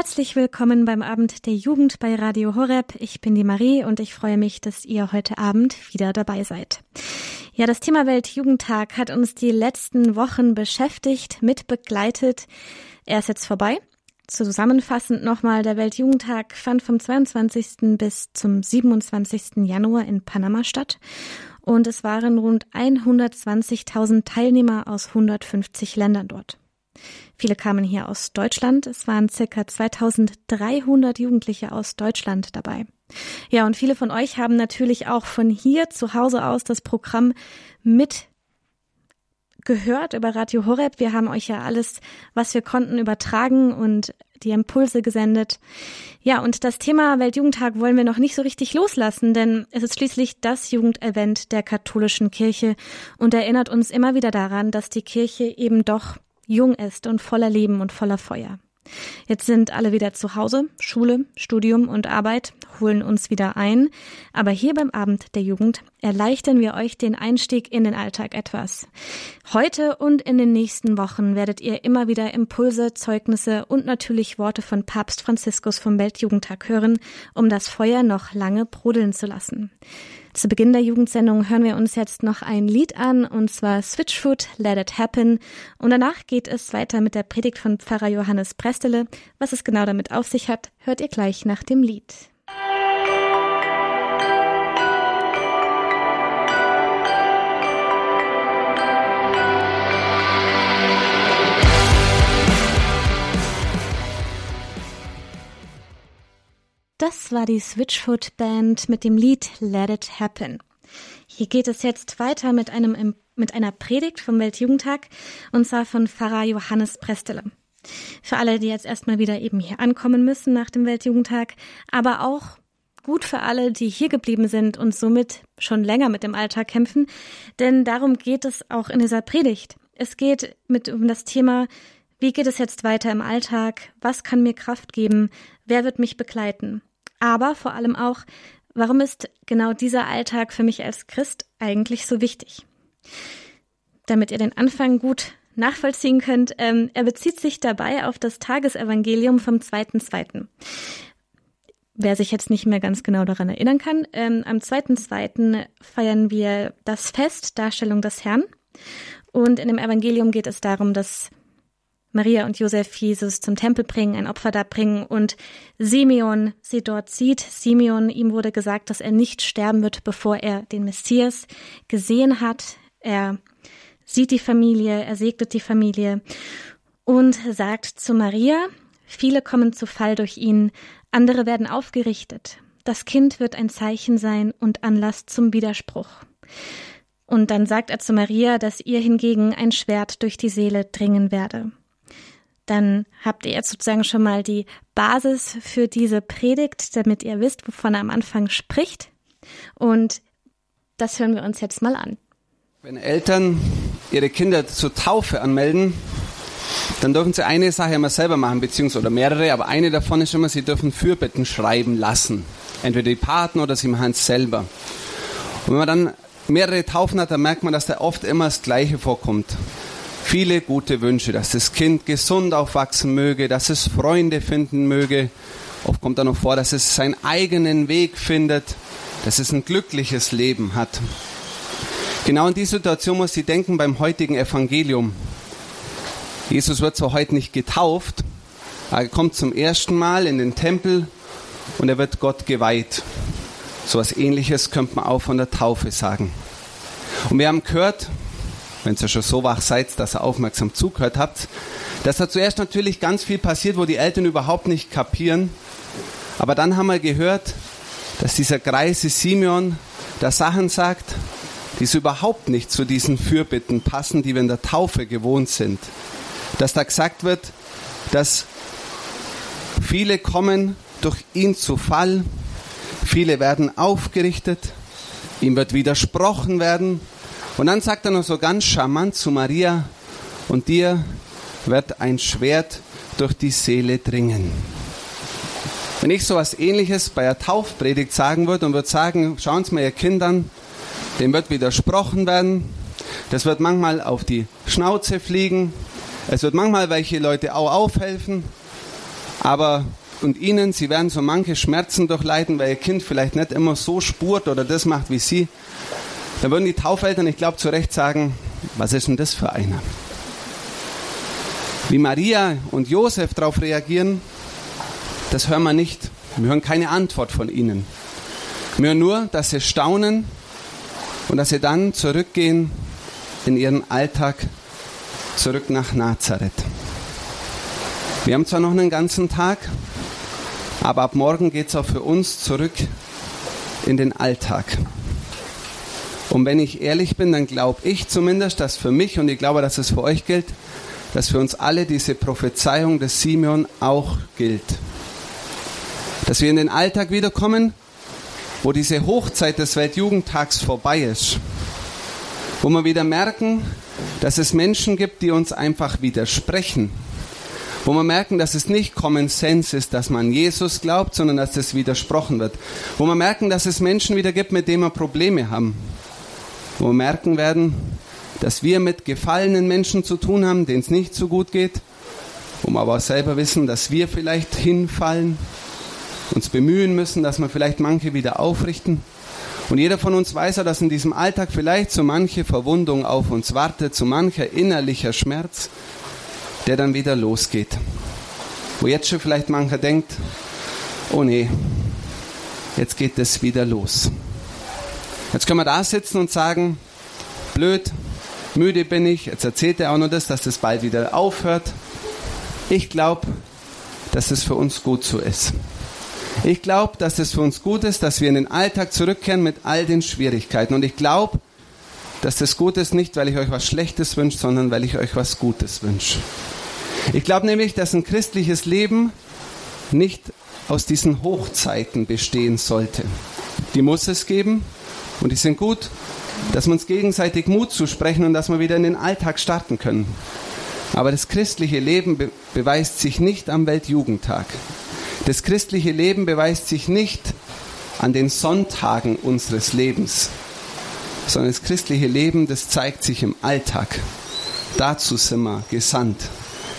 Herzlich willkommen beim Abend der Jugend bei Radio Horeb. Ich bin die Marie und ich freue mich, dass ihr heute Abend wieder dabei seid. Ja, das Thema Weltjugendtag hat uns die letzten Wochen beschäftigt, mitbegleitet. Er ist jetzt vorbei. Zusammenfassend nochmal, der Weltjugendtag fand vom 22. bis zum 27. Januar in Panama statt und es waren rund 120.000 Teilnehmer aus 150 Ländern dort. Viele kamen hier aus Deutschland. Es waren circa 2300 Jugendliche aus Deutschland dabei. Ja, und viele von euch haben natürlich auch von hier zu Hause aus das Programm mit gehört über Radio Horeb. Wir haben euch ja alles, was wir konnten, übertragen und die Impulse gesendet. Ja, und das Thema Weltjugendtag wollen wir noch nicht so richtig loslassen, denn es ist schließlich das Jugendevent der katholischen Kirche und erinnert uns immer wieder daran, dass die Kirche eben doch jung ist und voller Leben und voller Feuer. Jetzt sind alle wieder zu Hause, Schule, Studium und Arbeit holen uns wieder ein, aber hier beim Abend der Jugend erleichtern wir euch den Einstieg in den Alltag etwas. Heute und in den nächsten Wochen werdet ihr immer wieder Impulse, Zeugnisse und natürlich Worte von Papst Franziskus vom Weltjugendtag hören, um das Feuer noch lange brodeln zu lassen. Zu Beginn der Jugendsendung hören wir uns jetzt noch ein Lied an, und zwar Switchfoot, Let It Happen. Und danach geht es weiter mit der Predigt von Pfarrer Johannes Prestele. Was es genau damit auf sich hat, hört ihr gleich nach dem Lied. Das war die Switchfoot Band mit dem Lied Let It Happen. Hier geht es jetzt weiter mit einem, mit einer Predigt vom Weltjugendtag und zwar von Pfarrer Johannes Prestele. Für alle, die jetzt erstmal wieder eben hier ankommen müssen nach dem Weltjugendtag, aber auch gut für alle, die hier geblieben sind und somit schon länger mit dem Alltag kämpfen, denn darum geht es auch in dieser Predigt. Es geht mit um das Thema, wie geht es jetzt weiter im Alltag? Was kann mir Kraft geben? Wer wird mich begleiten? Aber vor allem auch, warum ist genau dieser Alltag für mich als Christ eigentlich so wichtig? Damit ihr den Anfang gut nachvollziehen könnt, ähm, er bezieht sich dabei auf das Tagesevangelium vom 2.2. Wer sich jetzt nicht mehr ganz genau daran erinnern kann, ähm, am 2.2. feiern wir das Fest Darstellung des Herrn. Und in dem Evangelium geht es darum, dass Maria und Josef Jesus zum Tempel bringen, ein Opfer da bringen und Simeon sie dort sieht. Simeon, ihm wurde gesagt, dass er nicht sterben wird, bevor er den Messias gesehen hat. Er sieht die Familie, er segnet die Familie und sagt zu Maria, viele kommen zu Fall durch ihn, andere werden aufgerichtet. Das Kind wird ein Zeichen sein und Anlass zum Widerspruch. Und dann sagt er zu Maria, dass ihr hingegen ein Schwert durch die Seele dringen werde dann habt ihr jetzt sozusagen schon mal die Basis für diese Predigt, damit ihr wisst, wovon er am Anfang spricht. Und das hören wir uns jetzt mal an. Wenn Eltern ihre Kinder zur Taufe anmelden, dann dürfen sie eine Sache immer selber machen, beziehungsweise oder mehrere, aber eine davon ist immer, sie dürfen Fürbitten schreiben lassen. Entweder die Paten oder sie machen es selber. Und wenn man dann mehrere Taufen hat, dann merkt man, dass da oft immer das Gleiche vorkommt viele gute Wünsche, dass das Kind gesund aufwachsen möge, dass es Freunde finden möge. Oft kommt da noch vor, dass es seinen eigenen Weg findet, dass es ein glückliches Leben hat. Genau in die Situation muss sie denken beim heutigen Evangelium. Jesus wird zwar heute nicht getauft, aber er kommt zum ersten Mal in den Tempel und er wird Gott geweiht. So etwas ähnliches könnte man auch von der Taufe sagen. Und wir haben gehört, wenn ihr schon so wach seid, dass ihr aufmerksam zugehört habt, dass da zuerst natürlich ganz viel passiert, wo die Eltern überhaupt nicht kapieren. Aber dann haben wir gehört, dass dieser greise Simeon da Sachen sagt, die so überhaupt nicht zu diesen Fürbitten passen, die wir in der Taufe gewohnt sind. Dass da gesagt wird, dass viele kommen durch ihn zu Fall, viele werden aufgerichtet, ihm wird widersprochen werden, und dann sagt er noch so ganz charmant zu Maria, und dir wird ein Schwert durch die Seele dringen. Wenn ich so etwas ähnliches bei der Taufpredigt sagen würde und würde sagen, schauen Sie mal Ihr Kindern, dem wird widersprochen werden, das wird manchmal auf die Schnauze fliegen, es wird manchmal welche Leute auch aufhelfen, Aber und ihnen, sie werden so manche Schmerzen durchleiden, weil ihr Kind vielleicht nicht immer so spurt oder das macht wie sie. Da würden die Taufeltern, ich glaube, zu Recht sagen, was ist denn das für einer? Wie Maria und Josef darauf reagieren, das hören wir nicht. Wir hören keine Antwort von ihnen. Wir hören nur, dass sie staunen und dass sie dann zurückgehen in ihren Alltag, zurück nach Nazareth. Wir haben zwar noch einen ganzen Tag, aber ab morgen geht es auch für uns zurück in den Alltag. Und wenn ich ehrlich bin, dann glaube ich zumindest, dass für mich und ich glaube, dass es für euch gilt, dass für uns alle diese Prophezeiung des Simeon auch gilt. Dass wir in den Alltag wiederkommen, wo diese Hochzeit des Weltjugendtags vorbei ist. Wo wir wieder merken, dass es Menschen gibt, die uns einfach widersprechen wo wir merken, dass es nicht Common Sense ist, dass man Jesus glaubt, sondern dass es widersprochen wird. Wo wir merken, dass es Menschen wieder gibt, mit denen wir Probleme haben. Wo wir merken werden, dass wir mit gefallenen Menschen zu tun haben, denen es nicht so gut geht. Wo wir aber auch selber wissen, dass wir vielleicht hinfallen, uns bemühen müssen, dass wir vielleicht manche wieder aufrichten. Und jeder von uns weiß ja, dass in diesem Alltag vielleicht so manche Verwundung auf uns wartet, so mancher innerlicher Schmerz, der dann wieder losgeht. Wo jetzt schon vielleicht mancher denkt, oh nee, jetzt geht es wieder los. Jetzt können wir da sitzen und sagen, blöd, müde bin ich, jetzt erzählt er auch noch das, dass das bald wieder aufhört. Ich glaube, dass es für uns gut so ist. Ich glaube, dass es für uns gut ist, dass wir in den Alltag zurückkehren mit all den Schwierigkeiten. Und ich glaube, dass das gut ist, nicht weil ich euch was Schlechtes wünsche, sondern weil ich euch was Gutes wünsche. Ich glaube nämlich, dass ein christliches Leben nicht aus diesen Hochzeiten bestehen sollte. Die muss es geben und die sind gut, dass wir uns gegenseitig Mut zusprechen und dass wir wieder in den Alltag starten können. Aber das christliche Leben be beweist sich nicht am Weltjugendtag. Das christliche Leben beweist sich nicht an den Sonntagen unseres Lebens, sondern das christliche Leben, das zeigt sich im Alltag. Dazu sind wir gesandt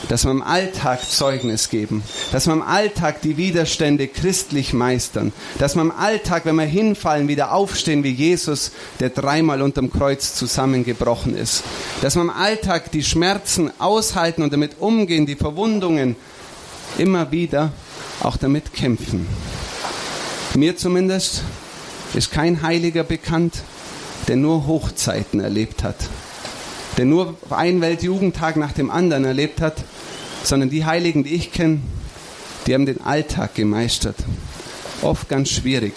dass wir im Alltag Zeugnis geben, dass wir im Alltag die Widerstände christlich meistern, dass wir im Alltag, wenn wir hinfallen, wieder aufstehen wie Jesus, der dreimal unterm Kreuz zusammengebrochen ist, dass wir im Alltag die Schmerzen aushalten und damit umgehen, die Verwundungen immer wieder auch damit kämpfen. Mir zumindest ist kein Heiliger bekannt, der nur Hochzeiten erlebt hat der nur einen Weltjugendtag nach dem anderen erlebt hat, sondern die Heiligen, die ich kenne, die haben den Alltag gemeistert. Oft ganz schwierig,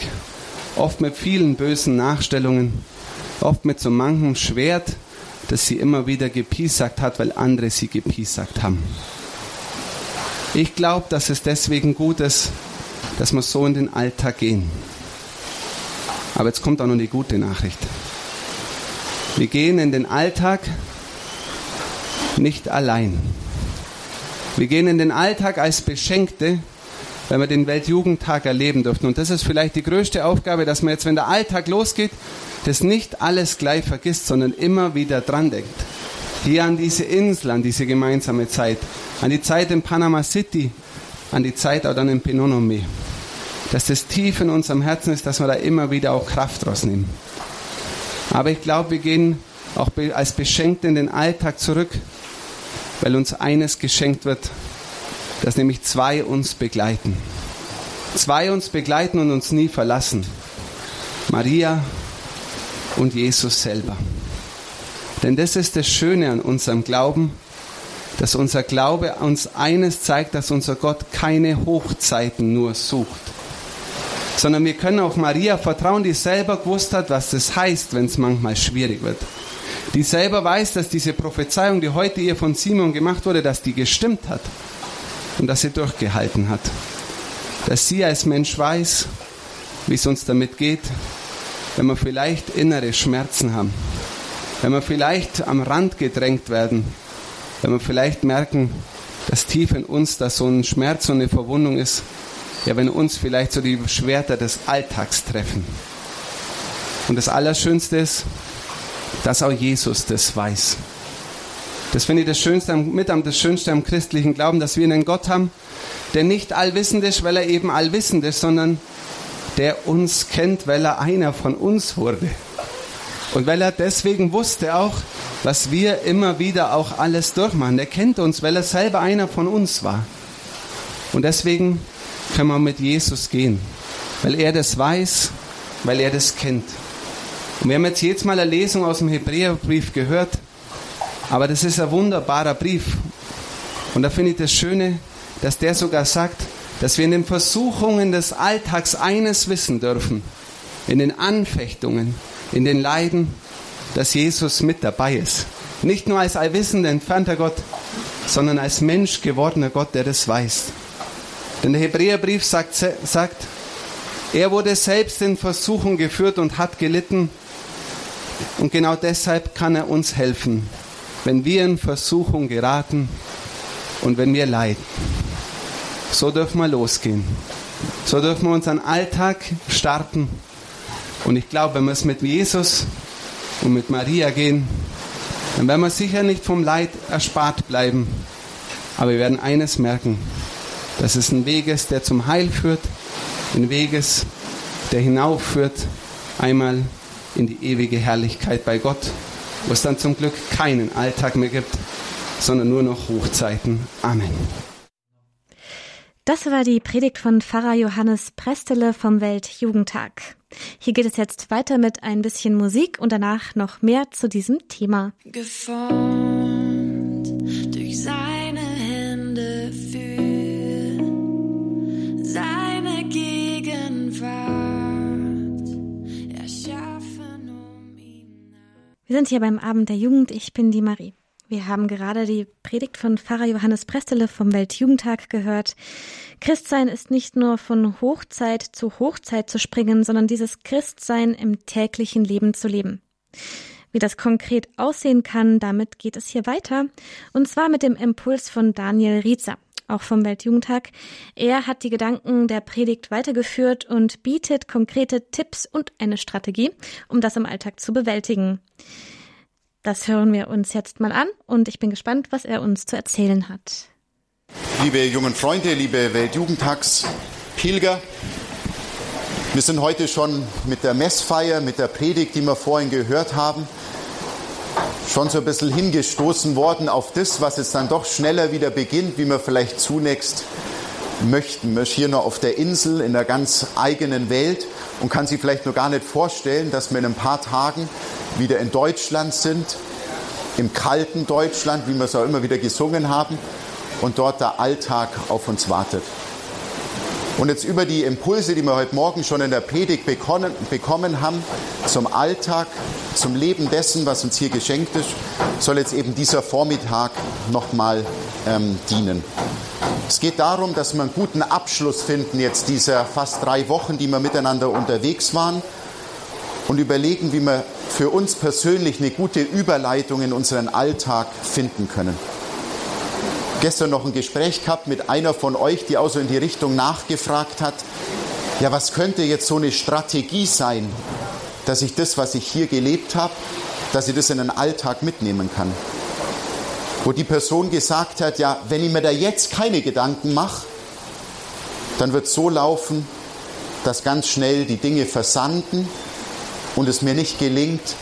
oft mit vielen bösen Nachstellungen, oft mit so manchem Schwert, das sie immer wieder gepiesackt hat, weil andere sie gepiesackt haben. Ich glaube, dass es deswegen gut ist, dass wir so in den Alltag gehen. Aber jetzt kommt auch noch die gute Nachricht. Wir gehen in den Alltag nicht allein. Wir gehen in den Alltag als Beschenkte, wenn wir den Weltjugendtag erleben dürfen. Und das ist vielleicht die größte Aufgabe, dass man jetzt, wenn der Alltag losgeht, das nicht alles gleich vergisst, sondern immer wieder dran denkt. Hier an diese Insel, an diese gemeinsame Zeit, an die Zeit in Panama City, an die Zeit auch dann in Penonome. Dass das tief in unserem Herzen ist, dass wir da immer wieder auch Kraft rausnehmen. Aber ich glaube, wir gehen auch als Beschenkte in den Alltag zurück, weil uns eines geschenkt wird, dass nämlich zwei uns begleiten. Zwei uns begleiten und uns nie verlassen. Maria und Jesus selber. Denn das ist das Schöne an unserem Glauben, dass unser Glaube uns eines zeigt, dass unser Gott keine Hochzeiten nur sucht, sondern wir können auf Maria vertrauen, die selber gewusst hat, was das heißt, wenn es manchmal schwierig wird die selber weiß, dass diese Prophezeiung, die heute ihr von Simon gemacht wurde, dass die gestimmt hat und dass sie durchgehalten hat. Dass sie als Mensch weiß, wie es uns damit geht, wenn wir vielleicht innere Schmerzen haben, wenn wir vielleicht am Rand gedrängt werden, wenn wir vielleicht merken, dass tief in uns da so ein Schmerz und eine Verwundung ist, ja, wenn uns vielleicht so die Schwerter des Alltags treffen. Und das Allerschönste ist, dass auch Jesus das weiß. Das finde ich das Schönste, mit am das Schönste am christlichen Glauben, dass wir einen Gott haben, der nicht allwissend ist, weil er eben allwissend ist, sondern der uns kennt, weil er einer von uns wurde. Und weil er deswegen wusste auch, was wir immer wieder auch alles durchmachen. Er kennt uns, weil er selber einer von uns war. Und deswegen können wir mit Jesus gehen, weil er das weiß, weil er das kennt. Und wir haben jetzt jedes Mal eine Lesung aus dem Hebräerbrief gehört, aber das ist ein wunderbarer Brief. Und da finde ich das Schöne, dass der sogar sagt, dass wir in den Versuchungen des Alltags eines wissen dürfen, in den Anfechtungen, in den Leiden, dass Jesus mit dabei ist. Nicht nur als allwissender, entfernter Gott, sondern als Mensch gewordener Gott, der das weiß. Denn der Hebräerbrief sagt, sagt, er wurde selbst in Versuchung geführt und hat gelitten. Und genau deshalb kann er uns helfen, wenn wir in Versuchung geraten und wenn wir leiden. So dürfen wir losgehen. So dürfen wir unseren Alltag starten. Und ich glaube, wenn wir es mit Jesus und mit Maria gehen, dann werden wir sicher nicht vom Leid erspart bleiben. Aber wir werden eines merken, dass es ein Weg ist, der zum Heil führt, ein Weg ist, der hinaufführt, einmal in die ewige Herrlichkeit bei Gott, wo es dann zum Glück keinen Alltag mehr gibt, sondern nur noch Hochzeiten. Amen. Das war die Predigt von Pfarrer Johannes Prestele vom Weltjugendtag. Hier geht es jetzt weiter mit ein bisschen Musik und danach noch mehr zu diesem Thema. Geformt durch seine Wir sind hier beim Abend der Jugend. Ich bin die Marie. Wir haben gerade die Predigt von Pfarrer Johannes Prestele vom Weltjugendtag gehört. Christsein ist nicht nur von Hochzeit zu Hochzeit zu springen, sondern dieses Christsein im täglichen Leben zu leben. Wie das konkret aussehen kann, damit geht es hier weiter. Und zwar mit dem Impuls von Daniel Riezer, auch vom Weltjugendtag. Er hat die Gedanken der Predigt weitergeführt und bietet konkrete Tipps und eine Strategie, um das im Alltag zu bewältigen. Das hören wir uns jetzt mal an und ich bin gespannt, was er uns zu erzählen hat. Liebe jungen Freunde, liebe Weltjugendtagspilger, wir sind heute schon mit der Messfeier, mit der Predigt, die wir vorhin gehört haben, schon so ein bisschen hingestoßen worden auf das, was jetzt dann doch schneller wieder beginnt, wie wir vielleicht zunächst möchten. Man ist hier nur auf der Insel in einer ganz eigenen Welt und kann sich vielleicht noch gar nicht vorstellen, dass wir in ein paar Tagen wieder in Deutschland sind, im kalten Deutschland, wie wir es auch immer wieder gesungen haben, und dort der Alltag auf uns wartet. Und jetzt über die Impulse, die wir heute Morgen schon in der Predigt bekommen, haben, zum Alltag, zum Leben dessen, was uns hier geschenkt ist, soll jetzt eben dieser Vormittag nochmal ähm, dienen. Es geht darum, dass wir einen guten Abschluss finden jetzt dieser fast drei Wochen, die wir miteinander unterwegs waren und überlegen, wie wir für uns persönlich eine gute Überleitung in unseren Alltag finden können. Gestern noch ein Gespräch gehabt mit einer von euch, die auch so in die Richtung nachgefragt hat, ja, was könnte jetzt so eine Strategie sein, dass ich das, was ich hier gelebt habe, dass ich das in den Alltag mitnehmen kann. Wo die Person gesagt hat, ja, wenn ich mir da jetzt keine Gedanken mache, dann wird es so laufen, dass ganz schnell die Dinge versanden und es mir nicht gelingt,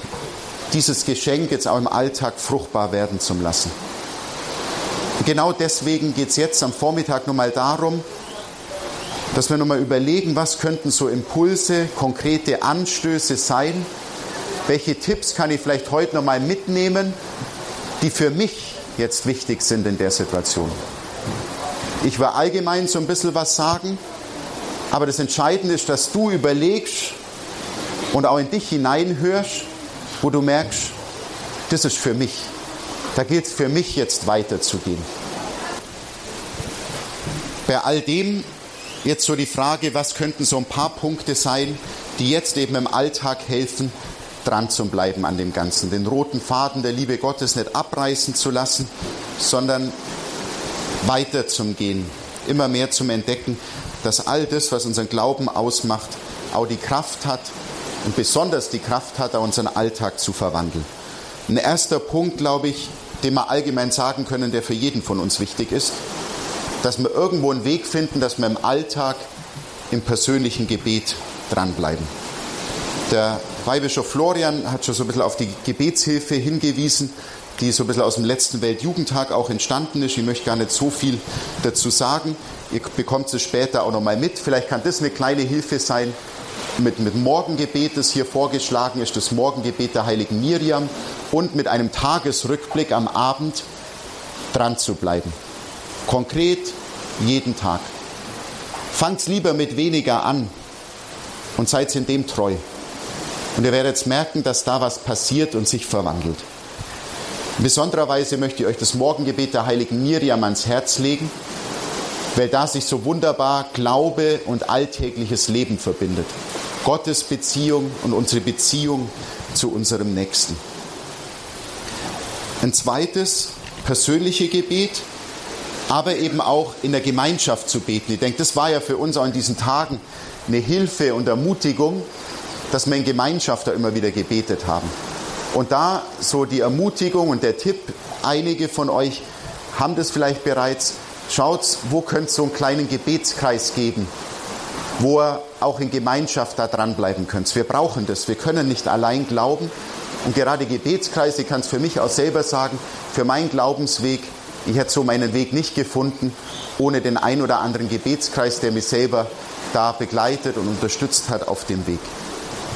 dieses Geschenk jetzt auch im Alltag fruchtbar werden zu lassen. Genau deswegen geht es jetzt am Vormittag nochmal darum, dass wir nochmal überlegen, was könnten so Impulse, konkrete Anstöße sein, welche Tipps kann ich vielleicht heute nochmal mitnehmen, die für mich jetzt wichtig sind in der Situation. Ich will allgemein so ein bisschen was sagen, aber das Entscheidende ist, dass du überlegst, und auch in dich hineinhörst, wo du merkst, das ist für mich. Da gilt es für mich jetzt weiterzugehen. Bei all dem jetzt so die Frage, was könnten so ein paar Punkte sein, die jetzt eben im Alltag helfen, dran zu bleiben an dem Ganzen. Den roten Faden der Liebe Gottes nicht abreißen zu lassen, sondern weiter zum Gehen, immer mehr zum Entdecken, dass all das, was unseren Glauben ausmacht, auch die Kraft hat, und besonders die Kraft hat, unseren Alltag zu verwandeln. Ein erster Punkt, glaube ich, den wir allgemein sagen können, der für jeden von uns wichtig ist, dass wir irgendwo einen Weg finden, dass wir im Alltag im persönlichen Gebet dranbleiben. Der Weihbischof Florian hat schon so ein bisschen auf die Gebetshilfe hingewiesen, die so ein bisschen aus dem letzten Weltjugendtag auch entstanden ist. Ich möchte gar nicht so viel dazu sagen. Ihr bekommt es später auch nochmal mit. Vielleicht kann das eine kleine Hilfe sein. Mit, mit Morgengebet, das hier vorgeschlagen ist, das Morgengebet der heiligen Miriam und mit einem Tagesrückblick am Abend dran zu bleiben. Konkret jeden Tag. Fangt lieber mit weniger an und seid in dem treu. Und ihr werdet merken, dass da was passiert und sich verwandelt. In besonderer Weise möchte ich euch das Morgengebet der heiligen Miriam ans Herz legen, weil da sich so wunderbar Glaube und alltägliches Leben verbindet. Gottes Beziehung und unsere Beziehung zu unserem Nächsten. Ein zweites, persönliche Gebet, aber eben auch in der Gemeinschaft zu beten. Ich denke, das war ja für uns auch in diesen Tagen eine Hilfe und Ermutigung, dass wir in Gemeinschaft da immer wieder gebetet haben. Und da so die Ermutigung und der Tipp, einige von euch haben das vielleicht bereits, schaut, wo könnte es so einen kleinen Gebetskreis geben, wo ihr auch in Gemeinschaft da dranbleiben könnt. Wir brauchen das, wir können nicht allein glauben. Und gerade Gebetskreise, ich kann es für mich auch selber sagen, für meinen Glaubensweg, ich hätte so meinen Weg nicht gefunden, ohne den ein oder anderen Gebetskreis, der mich selber da begleitet und unterstützt hat auf dem Weg.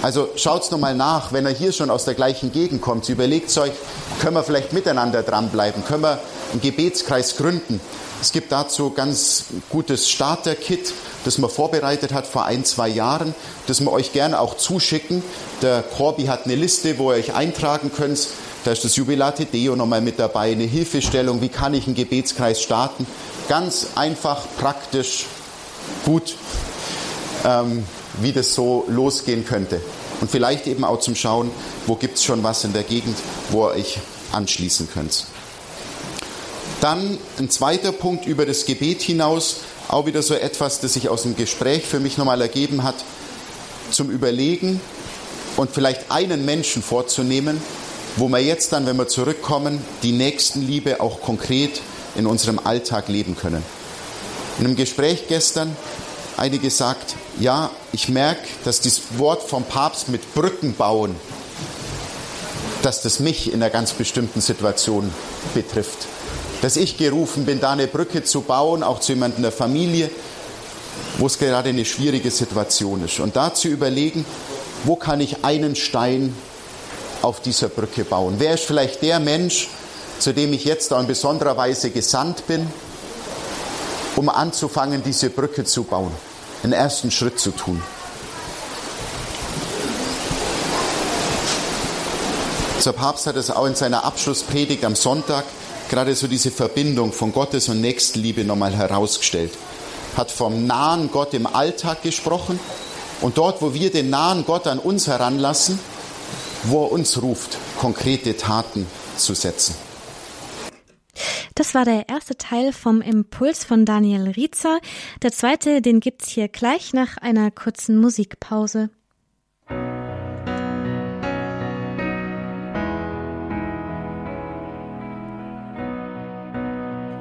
Also schaut's nochmal nach, wenn ihr hier schon aus der gleichen Gegend kommt. Überlegt euch, können wir vielleicht miteinander dranbleiben? Können wir einen Gebetskreis gründen? Es gibt dazu ganz gutes Starter-Kit, das man vorbereitet hat vor ein, zwei Jahren, das wir euch gerne auch zuschicken. Der Corby hat eine Liste, wo ihr euch eintragen könnt. Da ist das Jubilate Deo nochmal mit dabei, eine Hilfestellung, wie kann ich einen Gebetskreis starten. Ganz einfach, praktisch, gut. Ähm, wie das so losgehen könnte. Und vielleicht eben auch zum Schauen, wo gibt es schon was in der Gegend, wo ihr euch anschließen könnt. Dann ein zweiter Punkt über das Gebet hinaus, auch wieder so etwas, das sich aus dem Gespräch für mich nochmal ergeben hat, zum Überlegen und vielleicht einen Menschen vorzunehmen, wo wir jetzt dann, wenn wir zurückkommen, die Nächstenliebe auch konkret in unserem Alltag leben können. In einem Gespräch gestern eine gesagt, ja, ich merke, dass das Wort vom Papst mit Brücken bauen, dass das mich in einer ganz bestimmten Situation betrifft. Dass ich gerufen bin, da eine Brücke zu bauen, auch zu jemandem in der Familie, wo es gerade eine schwierige Situation ist. Und da zu überlegen, wo kann ich einen Stein auf dieser Brücke bauen? Wer ist vielleicht der Mensch, zu dem ich jetzt in besonderer Weise gesandt bin, um anzufangen, diese Brücke zu bauen, einen ersten Schritt zu tun. Der Papst hat es auch in seiner Abschlusspredigt am Sonntag gerade so diese Verbindung von Gottes und Nächstenliebe nochmal herausgestellt. Hat vom nahen Gott im Alltag gesprochen und dort, wo wir den nahen Gott an uns heranlassen, wo er uns ruft, konkrete Taten zu setzen. Das war der erste Teil vom Impuls von Daniel Riezer. Der zweite, den gibt's hier gleich nach einer kurzen Musikpause.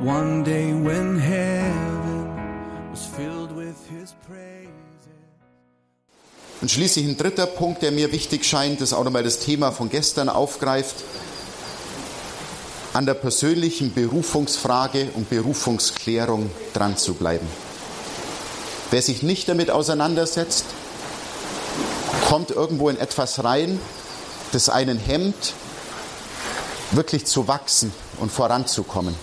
One day when heaven was filled with his. Und schließlich ein dritter Punkt, der mir wichtig scheint, das auch nochmal das Thema von gestern aufgreift, an der persönlichen Berufungsfrage und Berufungsklärung dran zu bleiben. Wer sich nicht damit auseinandersetzt, kommt irgendwo in etwas rein, das einen hemmt, wirklich zu wachsen und voranzukommen.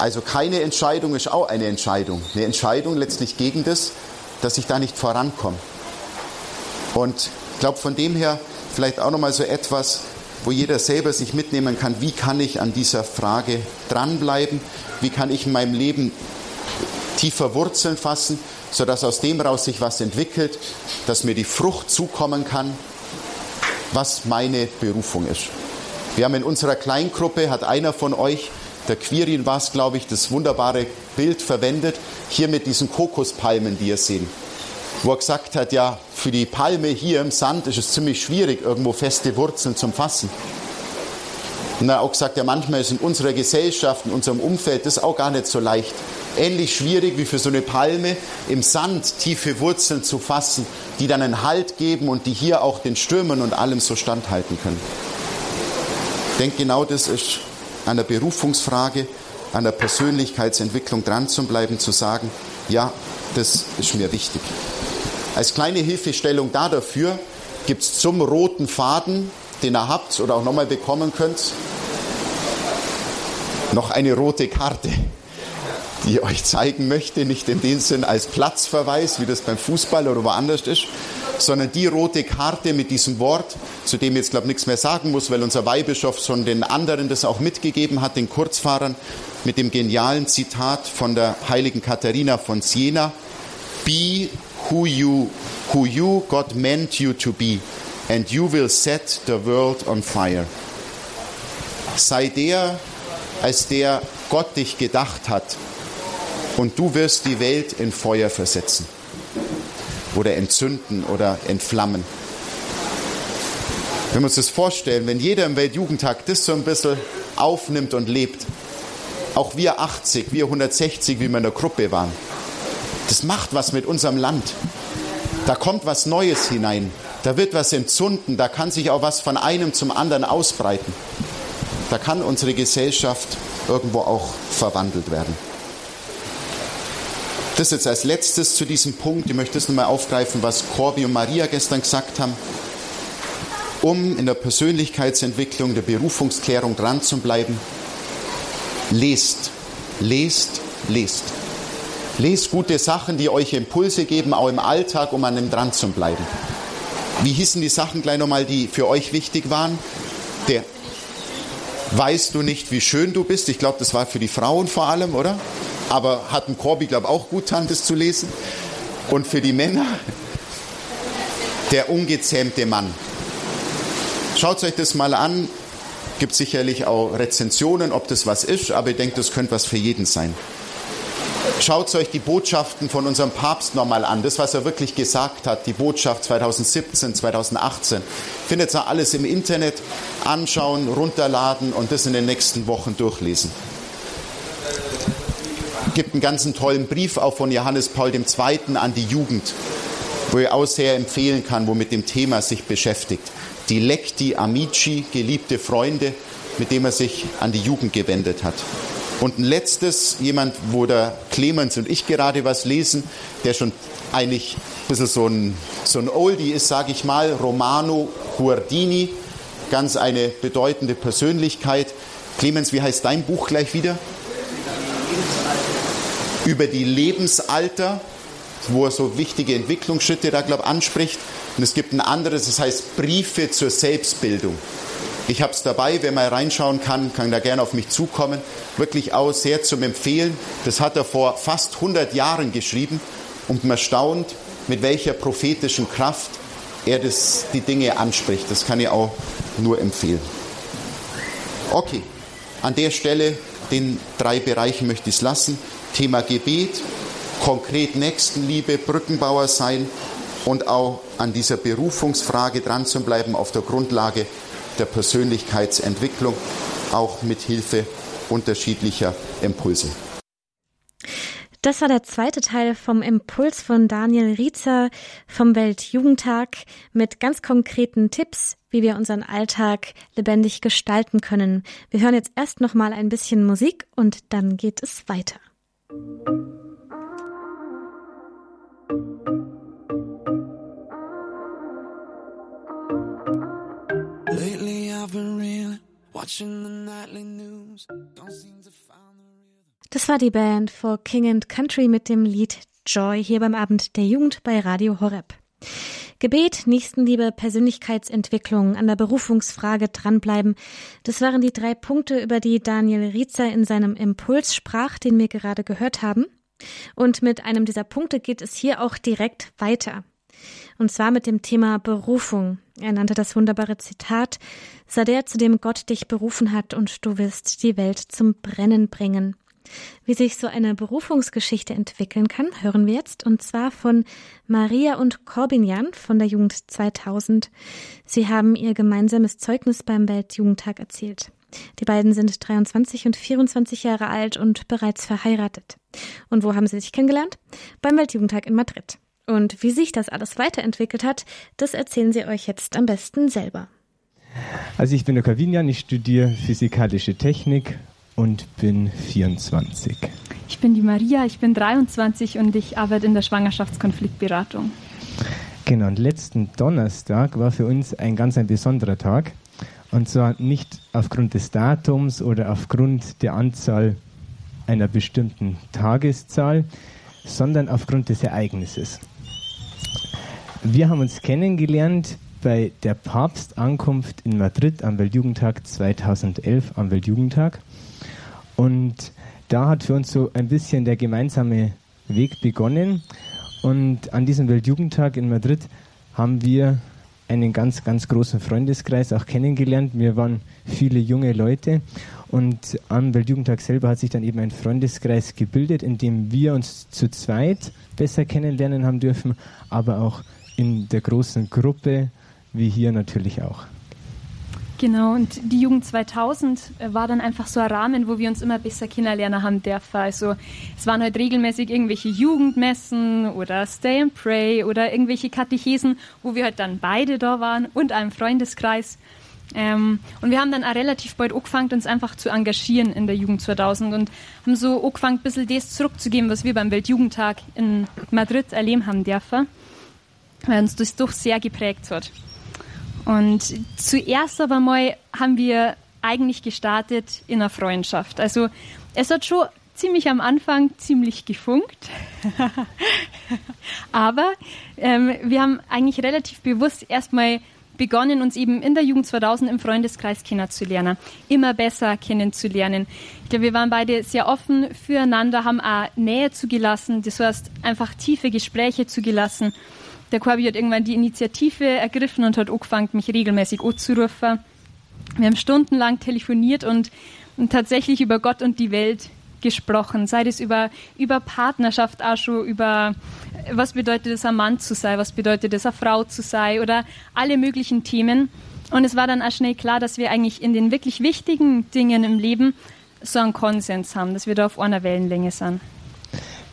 Also keine Entscheidung ist auch eine Entscheidung. Eine Entscheidung letztlich gegen das, dass ich da nicht vorankomme. Und ich glaube von dem her vielleicht auch nochmal so etwas, wo jeder selber sich mitnehmen kann, wie kann ich an dieser Frage dranbleiben, wie kann ich in meinem Leben tiefer Wurzeln fassen, sodass aus dem raus sich was entwickelt, dass mir die Frucht zukommen kann, was meine Berufung ist. Wir haben in unserer Kleingruppe, hat einer von euch, der Quirin war es, glaube ich, das wunderbare Bild verwendet, hier mit diesen Kokospalmen, die ihr seht wo er gesagt hat, ja, für die Palme hier im Sand ist es ziemlich schwierig, irgendwo feste Wurzeln zu fassen. Und er hat auch gesagt, ja, manchmal ist in unserer Gesellschaft, in unserem Umfeld das auch gar nicht so leicht. Ähnlich schwierig wie für so eine Palme im Sand tiefe Wurzeln zu fassen, die dann einen Halt geben und die hier auch den Stürmen und allem so standhalten können. Ich denke, genau das ist an der Berufungsfrage, an der Persönlichkeitsentwicklung dran zu bleiben, zu sagen, ja, das ist mir wichtig. Als kleine Hilfestellung da dafür gibt es zum roten Faden, den ihr habt oder auch nochmal bekommen könnt, noch eine rote Karte, die ich euch zeigen möchte, nicht in dem Sinn als Platzverweis, wie das beim Fußball oder woanders ist, sondern die rote Karte mit diesem Wort, zu dem ich jetzt glaube ich nichts mehr sagen muss, weil unser Weihbischof schon den anderen das auch mitgegeben hat, den Kurzfahrern, mit dem genialen Zitat von der heiligen Katharina von Siena, Be who you, who you God meant you to be, and you will set the world on fire. Sei der, als der Gott dich gedacht hat, und du wirst die Welt in Feuer versetzen oder entzünden oder entflammen. Wir uns das vorstellen, wenn jeder im Weltjugendtag das so ein bisschen aufnimmt und lebt, auch wir 80, wir 160, wie wir in der Gruppe waren, das macht was mit unserem Land. Da kommt was Neues hinein. Da wird was entzünden. Da kann sich auch was von einem zum anderen ausbreiten. Da kann unsere Gesellschaft irgendwo auch verwandelt werden. Das jetzt als letztes zu diesem Punkt. Ich möchte das nochmal aufgreifen, was Corby und Maria gestern gesagt haben. Um in der Persönlichkeitsentwicklung, der Berufungsklärung dran zu bleiben, lest, lest, lest. Lest gute Sachen, die euch Impulse geben, auch im Alltag, um an dem dran zu bleiben. Wie hießen die Sachen gleich nochmal, die für euch wichtig waren? Der Weißt du nicht, wie schön du bist? Ich glaube, das war für die Frauen vor allem, oder? Aber hat ein Corby, glaube ich, auch gut getan, das zu lesen. Und für die Männer, der ungezähmte Mann. Schaut euch das mal an. Gibt sicherlich auch Rezensionen, ob das was ist, aber ich denke, das könnte was für jeden sein. Schaut euch die Botschaften von unserem Papst nochmal an, das, was er wirklich gesagt hat, die Botschaft 2017, 2018. Findet ihr alles im Internet, anschauen, runterladen und das in den nächsten Wochen durchlesen. Gibt einen ganzen tollen Brief auch von Johannes Paul II. an die Jugend, wo ich auch sehr empfehlen kann, wo mit dem Thema sich beschäftigt. Die Lecti Amici, geliebte Freunde, mit dem er sich an die Jugend gewendet hat. Und ein letztes, jemand, wo der Clemens und ich gerade was lesen, der schon eigentlich ein bisschen so ein, so ein Oldie ist, sage ich mal, Romano Guardini, ganz eine bedeutende Persönlichkeit. Clemens, wie heißt dein Buch gleich wieder? Über die Lebensalter, wo er so wichtige Entwicklungsschritte da, glaube ich, anspricht. Und es gibt ein anderes, das heißt Briefe zur Selbstbildung. Ich habe es dabei, wer mal reinschauen kann, kann da gerne auf mich zukommen. Wirklich auch sehr zum Empfehlen. Das hat er vor fast 100 Jahren geschrieben und man staunt, mit welcher prophetischen Kraft er das, die Dinge anspricht. Das kann ich auch nur empfehlen. Okay, an der Stelle, den drei Bereichen möchte ich es lassen. Thema Gebet, konkret Nächstenliebe, Brückenbauer sein und auch an dieser Berufungsfrage dran zu bleiben auf der Grundlage der Persönlichkeitsentwicklung, auch mit Hilfe unterschiedlicher Impulse. Das war der zweite Teil vom Impuls von Daniel Riezer vom Weltjugendtag mit ganz konkreten Tipps, wie wir unseren Alltag lebendig gestalten können. Wir hören jetzt erst noch mal ein bisschen Musik und dann geht es weiter. Das war die Band For King and Country mit dem Lied Joy hier beim Abend der Jugend bei Radio Horeb. Gebet, Nächstenliebe, Persönlichkeitsentwicklung, an der Berufungsfrage dranbleiben. Das waren die drei Punkte, über die Daniel Riezer in seinem Impuls sprach, den wir gerade gehört haben. Und mit einem dieser Punkte geht es hier auch direkt weiter. Und zwar mit dem Thema Berufung. Er nannte das wunderbare Zitat, sei der, zu dem Gott dich berufen hat und du wirst die Welt zum Brennen bringen. Wie sich so eine Berufungsgeschichte entwickeln kann, hören wir jetzt, und zwar von Maria und Corbinian von der Jugend 2000. Sie haben ihr gemeinsames Zeugnis beim Weltjugendtag erzählt. Die beiden sind 23 und 24 Jahre alt und bereits verheiratet. Und wo haben sie sich kennengelernt? Beim Weltjugendtag in Madrid. Und wie sich das alles weiterentwickelt hat, das erzählen sie euch jetzt am besten selber. Also ich bin der Kavinian, ich studiere physikalische Technik und bin 24. Ich bin die Maria, ich bin 23 und ich arbeite in der Schwangerschaftskonfliktberatung. Genau, und letzten Donnerstag war für uns ein ganz ein besonderer Tag. Und zwar nicht aufgrund des Datums oder aufgrund der Anzahl einer bestimmten Tageszahl, sondern aufgrund des Ereignisses. Wir haben uns kennengelernt bei der Papstankunft in Madrid am Weltjugendtag 2011, am Weltjugendtag. Und da hat für uns so ein bisschen der gemeinsame Weg begonnen. Und an diesem Weltjugendtag in Madrid haben wir einen ganz, ganz großen Freundeskreis auch kennengelernt. Wir waren viele junge Leute und am Weltjugendtag selber hat sich dann eben ein Freundeskreis gebildet, in dem wir uns zu zweit besser kennenlernen haben dürfen, aber auch in der großen Gruppe, wie hier natürlich auch. Genau, und die Jugend 2000 äh, war dann einfach so ein Rahmen, wo wir uns immer besser kennenlernen haben dürfen. Also es waren halt regelmäßig irgendwelche Jugendmessen oder Stay and Pray oder irgendwelche Katechesen, wo wir halt dann beide da waren und einem Freundeskreis. Ähm, und wir haben dann auch relativ bald angefangen, uns einfach zu engagieren in der Jugend 2000 und haben so angefangen, ein bisschen das zurückzugeben, was wir beim Weltjugendtag in Madrid erleben haben dürfen, weil uns das doch sehr geprägt hat. Und zuerst aber mal haben wir eigentlich gestartet in einer Freundschaft. Also es hat schon ziemlich am Anfang ziemlich gefunkt. aber ähm, wir haben eigentlich relativ bewusst erstmal begonnen, uns eben in der Jugend 2000 im Freundeskreis kennenzulernen, immer besser kennenzulernen. Ich glaube, wir waren beide sehr offen füreinander, haben auch Nähe zugelassen, das heißt einfach tiefe Gespräche zugelassen. Der Corby hat irgendwann die Initiative ergriffen und hat angefangen, mich regelmäßig anzurufen. Wir haben stundenlang telefoniert und, und tatsächlich über Gott und die Welt gesprochen, sei es über, über Partnerschaft auch schon, über was bedeutet es, ein Mann zu sein, was bedeutet es, eine Frau zu sein oder alle möglichen Themen. Und es war dann auch schnell klar, dass wir eigentlich in den wirklich wichtigen Dingen im Leben so einen Konsens haben, dass wir da auf einer Wellenlänge sind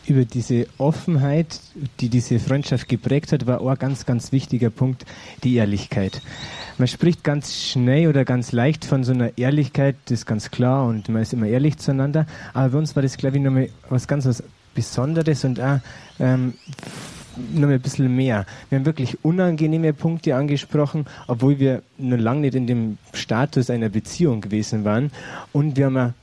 über diese Offenheit, die diese Freundschaft geprägt hat, war auch ein ganz, ganz wichtiger Punkt, die Ehrlichkeit. Man spricht ganz schnell oder ganz leicht von so einer Ehrlichkeit, das ist ganz klar und man ist immer ehrlich zueinander, aber bei uns war das, glaube ich, nochmal was ganz was Besonderes und auch ähm, noch ein bisschen mehr. Wir haben wirklich unangenehme Punkte angesprochen, obwohl wir noch lange nicht in dem Status einer Beziehung gewesen waren. Und wir haben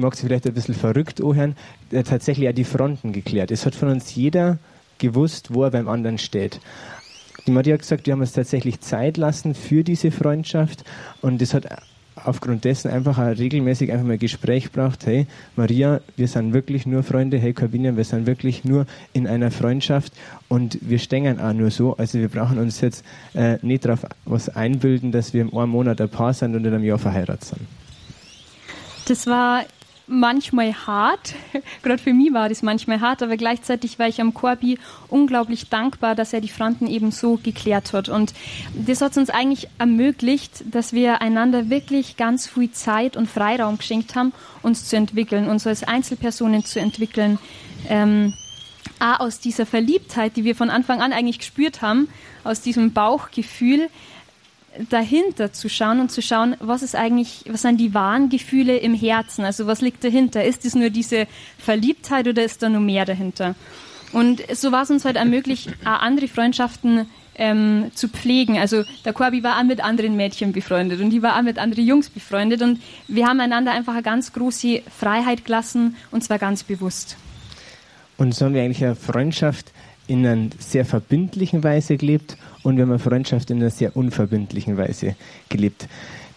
mag sich vielleicht ein bisschen verrückt anhören, tatsächlich auch die Fronten geklärt. Es hat von uns jeder gewusst, wo er beim anderen steht. Die Maria hat gesagt, wir haben uns tatsächlich Zeit lassen für diese Freundschaft und es hat aufgrund dessen einfach auch regelmäßig einfach mal ein Gespräch braucht, hey Maria, wir sind wirklich nur Freunde, hey Corbinian, wir sind wirklich nur in einer Freundschaft und wir stehen auch nur so, also wir brauchen uns jetzt äh, nicht darauf was einbilden, dass wir im einen Monat ein Paar sind und in einem Jahr verheiratet sind. Das war manchmal hart. Gerade für mich war das manchmal hart, aber gleichzeitig war ich am Corby unglaublich dankbar, dass er die Fronten eben so geklärt hat. Und das hat uns eigentlich ermöglicht, dass wir einander wirklich ganz viel Zeit und Freiraum geschenkt haben, uns zu entwickeln, uns als Einzelpersonen zu entwickeln. Ähm, auch aus dieser Verliebtheit, die wir von Anfang an eigentlich gespürt haben, aus diesem Bauchgefühl, dahinter zu schauen und zu schauen, was ist eigentlich, was sind die wahren Gefühle im Herzen? Also was liegt dahinter? Ist es nur diese Verliebtheit oder ist da noch mehr dahinter? Und so war es uns halt ermöglicht, auch andere Freundschaften ähm, zu pflegen. Also der Corby war auch mit anderen Mädchen befreundet und die war auch mit anderen Jungs befreundet und wir haben einander einfach eine ganz große Freiheit gelassen und zwar ganz bewusst. Und so haben wir eigentlich eine Freundschaft in einer sehr verbindlichen Weise gelebt und wir haben eine Freundschaft in einer sehr unverbindlichen Weise gelebt.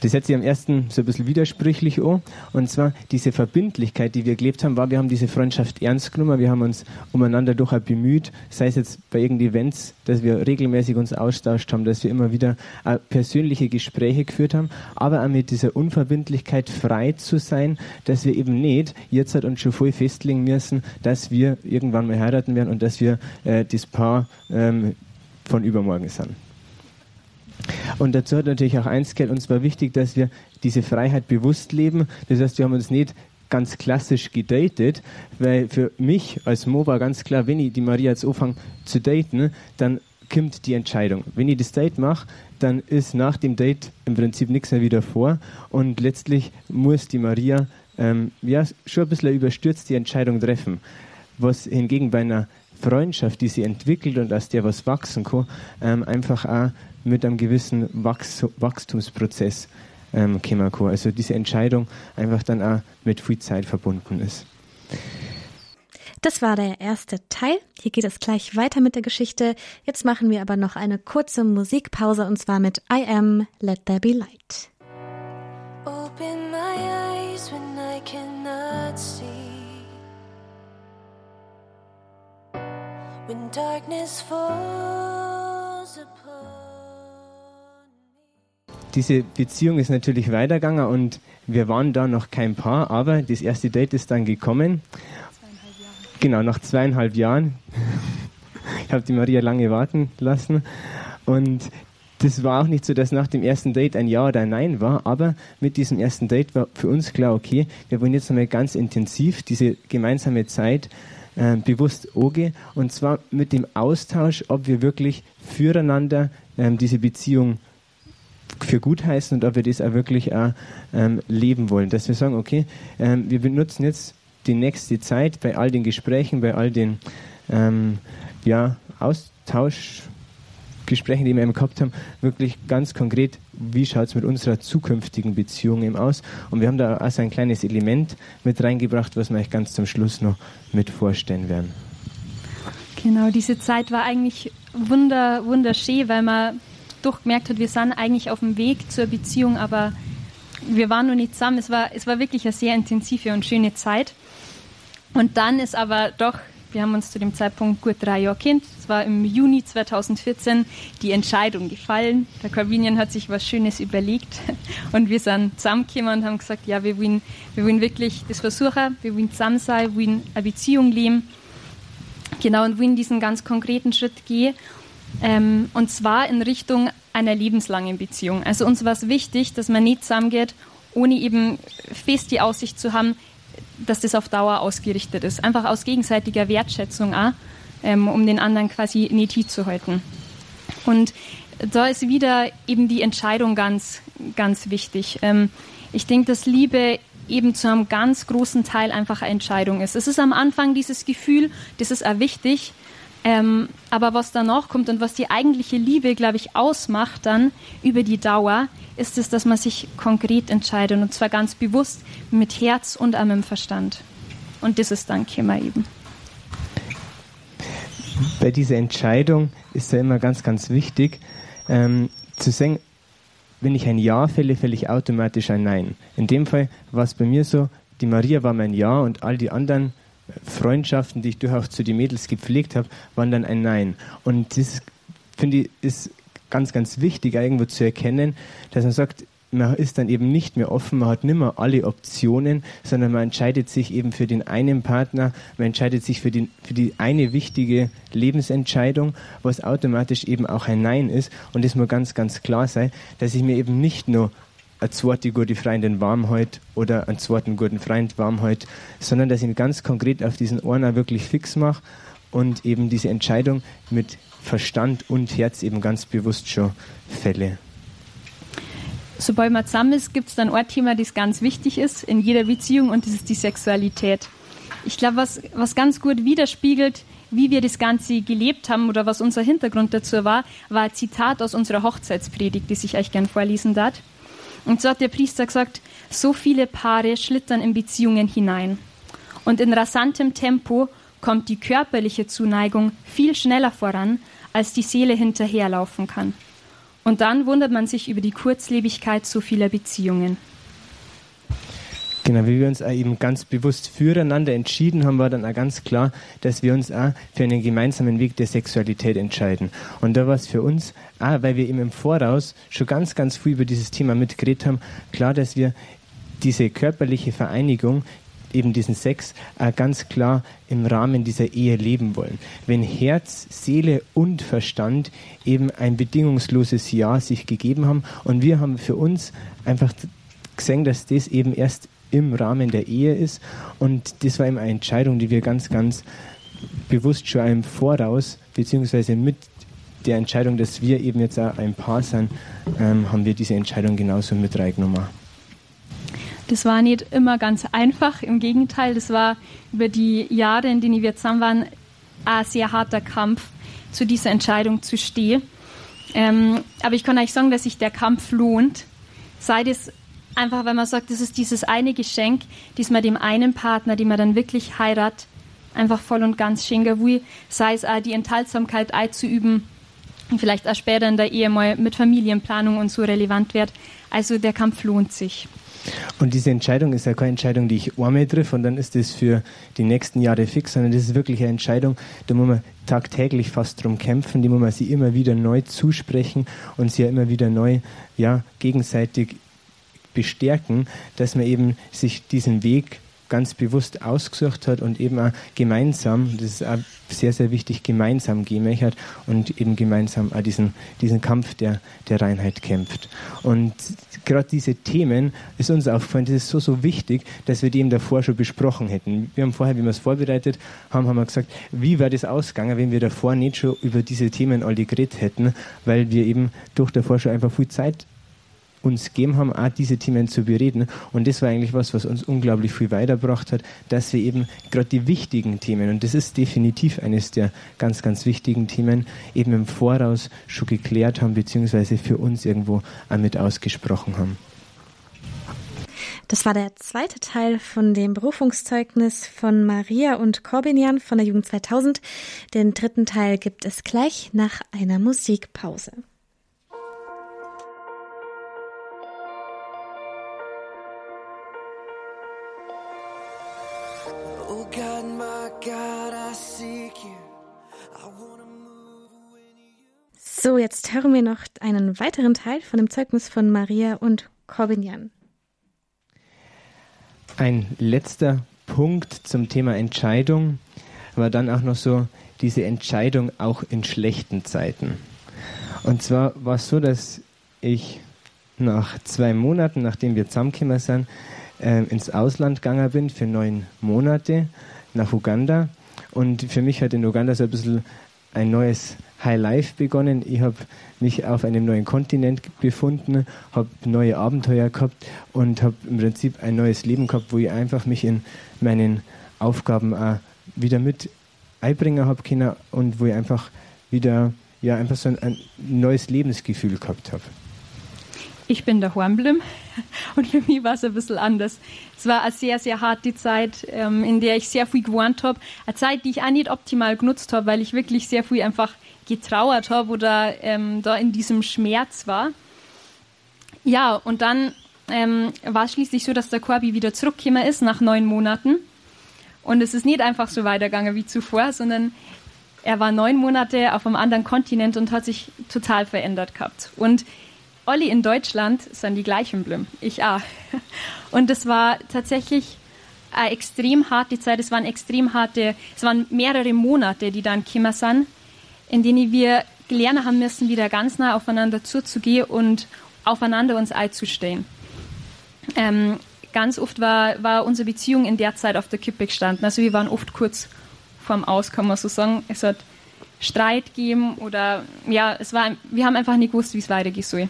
Das hört sich am ersten so ein bisschen widersprüchlich an. Und zwar diese Verbindlichkeit, die wir gelebt haben, war, wir haben diese Freundschaft ernst genommen, wir haben uns umeinander durchaus bemüht, sei es jetzt bei irgendeinen Events, dass wir regelmäßig uns austauscht haben, dass wir immer wieder äh, persönliche Gespräche geführt haben, aber auch mit dieser Unverbindlichkeit frei zu sein, dass wir eben nicht jetzt halt schon voll festlegen müssen, dass wir irgendwann mal heiraten werden und dass wir äh, das Paar ähm, von übermorgen sind. Und dazu hat natürlich auch eins gehört, uns war wichtig, dass wir diese Freiheit bewusst leben. Das heißt, wir haben uns nicht ganz klassisch gedatet, weil für mich als Mo war ganz klar, wenn ich die Maria jetzt anfange zu daten, dann kommt die Entscheidung. Wenn ich das Date mache, dann ist nach dem Date im Prinzip nichts mehr wieder vor und letztlich muss die Maria ähm, ja, schon ein bisschen eine überstürzte Entscheidung treffen. Was hingegen bei einer Freundschaft, die sie entwickelt und aus der was wachsen kann, ähm, einfach auch mit einem gewissen Wachs Wachstumsprozess ähm, kommen kann. Also diese Entscheidung einfach dann auch mit viel Zeit verbunden ist. Das war der erste Teil. Hier geht es gleich weiter mit der Geschichte. Jetzt machen wir aber noch eine kurze Musikpause und zwar mit I Am Let There Be Light. Open my eyes when I cannot see. When darkness falls upon Diese Beziehung ist natürlich weitergegangen und wir waren da noch kein Paar, aber das erste Date ist dann gekommen. Genau, nach zweieinhalb Jahren. Ich habe die Maria lange warten lassen und das war auch nicht so, dass nach dem ersten Date ein Ja oder ein Nein war, aber mit diesem ersten Date war für uns klar, okay, wir wollen jetzt einmal ganz intensiv diese gemeinsame Zeit äh, bewusst angehen und zwar mit dem Austausch, ob wir wirklich füreinander ähm, diese Beziehung für gut heißen und ob wir das auch wirklich auch, ähm, leben wollen. Dass wir sagen, okay, ähm, wir benutzen jetzt die nächste Zeit bei all den Gesprächen, bei all den ähm, ja, Austauschgesprächen, die wir eben gehabt haben, wirklich ganz konkret, wie schaut es mit unserer zukünftigen Beziehung eben aus. Und wir haben da auch so ein kleines Element mit reingebracht, was wir euch ganz zum Schluss noch mit vorstellen werden. Genau, diese Zeit war eigentlich wunder, wunderschön, weil man doch gemerkt hat, wir sind eigentlich auf dem Weg zur Beziehung, aber wir waren noch nicht zusammen. Es war, es war wirklich eine sehr intensive und schöne Zeit. Und dann ist aber doch, wir haben uns zu dem Zeitpunkt gut drei Jahre kennt. War im Juni 2014 die Entscheidung gefallen. Der Corbinian hat sich was Schönes überlegt und wir sind zusammengekommen und haben gesagt, ja, wir wollen, wir wollen wirklich das versuchen, wir wollen zusammen sein, wir wollen eine Beziehung leben. Genau, und wollen diesen ganz konkreten Schritt gehen. Ähm, und zwar in Richtung einer lebenslangen Beziehung. Also uns war es wichtig, dass man nicht zusammengeht, ohne eben fest die Aussicht zu haben, dass das auf Dauer ausgerichtet ist. Einfach aus gegenseitiger Wertschätzung auch, ähm, um den anderen quasi nicht zu halten. Und da ist wieder eben die Entscheidung ganz, ganz wichtig. Ähm, ich denke, dass Liebe eben zu einem ganz großen Teil einfach eine Entscheidung ist. Es ist am Anfang dieses Gefühl, das ist auch wichtig, ähm, aber was danach kommt und was die eigentliche Liebe, glaube ich, ausmacht dann über die Dauer, ist es, dass man sich konkret entscheidet und zwar ganz bewusst mit Herz und dem Verstand. Und das ist dann Kimmer eben. Bei dieser Entscheidung ist ja immer ganz, ganz wichtig, ähm, zu sagen, wenn ich ein Ja fälle, fälle ich automatisch ein Nein. In dem Fall war es bei mir so, die Maria war mein Ja und all die anderen Freundschaften, die ich durchaus zu den Mädels gepflegt habe, waren dann ein Nein. Und das, finde ich, ist ganz, ganz wichtig, irgendwo zu erkennen, dass man sagt, man ist dann eben nicht mehr offen, man hat nicht mehr alle Optionen, sondern man entscheidet sich eben für den einen Partner, man entscheidet sich für, den, für die eine wichtige Lebensentscheidung, was automatisch eben auch ein Nein ist. Und es muss ganz, ganz klar sein, dass ich mir eben nicht nur eine zweite gute Freundin warm heute oder einen zweiten guten Freund warm heute, sondern dass ich mich ganz konkret auf diesen einen wirklich fix mache und eben diese Entscheidung mit Verstand und Herz eben ganz bewusst schon fälle. Sobald man zusammen ist, gibt es dann ein Thema, das ganz wichtig ist in jeder Beziehung und das ist die Sexualität. Ich glaube, was, was ganz gut widerspiegelt, wie wir das Ganze gelebt haben oder was unser Hintergrund dazu war, war ein Zitat aus unserer Hochzeitspredigt, das ich euch gern vorlesen darf. Und so hat der Priester gesagt, so viele Paare schlittern in Beziehungen hinein. Und in rasantem Tempo kommt die körperliche Zuneigung viel schneller voran, als die Seele hinterherlaufen kann. Und dann wundert man sich über die Kurzlebigkeit so vieler Beziehungen. Genau, wie wir uns auch eben ganz bewusst füreinander entschieden haben, war dann auch ganz klar, dass wir uns auch für einen gemeinsamen Weg der Sexualität entscheiden. Und da war es für uns, auch weil wir eben im Voraus schon ganz, ganz viel über dieses Thema mitgeredet haben, klar, dass wir diese körperliche Vereinigung eben diesen Sex äh, ganz klar im Rahmen dieser Ehe leben wollen. Wenn Herz, Seele und Verstand eben ein bedingungsloses Ja sich gegeben haben und wir haben für uns einfach gesehen, dass das eben erst im Rahmen der Ehe ist und das war eben eine Entscheidung, die wir ganz, ganz bewusst schon im Voraus beziehungsweise mit der Entscheidung, dass wir eben jetzt auch ein Paar sind, ähm, haben wir diese Entscheidung genauso mit reingenommen. Das war nicht immer ganz einfach, im Gegenteil, das war über die Jahre, in denen wir zusammen waren, ein sehr harter Kampf, zu dieser Entscheidung zu stehen. Ähm, aber ich kann euch sagen, dass sich der Kampf lohnt, sei es einfach, wenn man sagt, das ist dieses eine Geschenk, das man dem einen Partner, den man dann wirklich heiratet, einfach voll und ganz schenken will, sei es auch die Enthaltsamkeit einzuüben, vielleicht auch später in der Ehe mal mit Familienplanung und so relevant wird. Also der Kampf lohnt sich. Und diese Entscheidung ist ja keine Entscheidung, die ich einmal treffe und dann ist das für die nächsten Jahre fix, sondern das ist wirklich eine Entscheidung, da muss man tagtäglich fast drum kämpfen, die muss man sich immer wieder neu zusprechen und sie ja immer wieder neu ja, gegenseitig bestärken, dass man eben sich diesen Weg ganz bewusst ausgesucht hat und eben auch gemeinsam, das ist auch sehr, sehr wichtig, gemeinsam hat und eben gemeinsam auch diesen, diesen Kampf der, der Reinheit kämpft. Und gerade diese Themen ist uns aufgefallen, das ist so, so wichtig, dass wir die eben davor schon besprochen hätten. Wir haben vorher, wie wir es vorbereitet haben, haben wir gesagt, wie wäre das ausgegangen, wenn wir davor nicht schon über diese Themen alle geredet hätten, weil wir eben durch davor schon einfach viel Zeit uns gegeben haben, auch diese Themen zu bereden. Und das war eigentlich was, was uns unglaublich viel weitergebracht hat, dass wir eben gerade die wichtigen Themen, und das ist definitiv eines der ganz, ganz wichtigen Themen, eben im Voraus schon geklärt haben, beziehungsweise für uns irgendwo auch mit ausgesprochen haben. Das war der zweite Teil von dem Berufungszeugnis von Maria und Corbinian von der Jugend 2000. Den dritten Teil gibt es gleich nach einer Musikpause. So, jetzt hören wir noch einen weiteren Teil von dem Zeugnis von Maria und Corbinian. Ein letzter Punkt zum Thema Entscheidung war dann auch noch so diese Entscheidung auch in schlechten Zeiten. Und zwar war es so, dass ich nach zwei Monaten, nachdem wir zusammengekommen sind, äh, ins Ausland gegangen bin für neun Monate nach Uganda. Und für mich hat in Uganda so ein bisschen ein neues High Life begonnen. Ich habe mich auf einem neuen Kontinent befunden, habe neue Abenteuer gehabt und habe im Prinzip ein neues Leben gehabt, wo ich einfach mich in meinen Aufgaben auch wieder mit einbringen habe können und wo ich einfach wieder ja einfach so ein, ein neues Lebensgefühl gehabt habe. Ich bin der Hornblim und für mich war es ein bisschen anders. Es war eine sehr, sehr harte Zeit, ähm, in der ich sehr viel gewarnt habe. Eine Zeit, die ich auch nicht optimal genutzt habe, weil ich wirklich sehr viel einfach getrauert habe oder ähm, da in diesem Schmerz war. Ja, und dann ähm, war es schließlich so, dass der Corby wieder zurückgekommen ist nach neun Monaten. Und es ist nicht einfach so weitergegangen wie zuvor, sondern er war neun Monate auf einem anderen Kontinent und hat sich total verändert gehabt. Und Olli in Deutschland sind die gleichen Blüm. Ich auch. Und es war tatsächlich eine extrem harte Zeit. Es waren extrem harte, es waren mehrere Monate, die dann gekommen sind, in denen wir gelernt haben müssen, wieder ganz nah aufeinander zuzugehen und aufeinander uns einzustehen. Ähm, ganz oft war, war unsere Beziehung in der Zeit auf der Kippe gestanden. Also wir waren oft kurz vorm Aus, kann man so sagen. Es hat Streit gegeben oder ja, es war, wir haben einfach nicht gewusst, wie es weitergehen soll.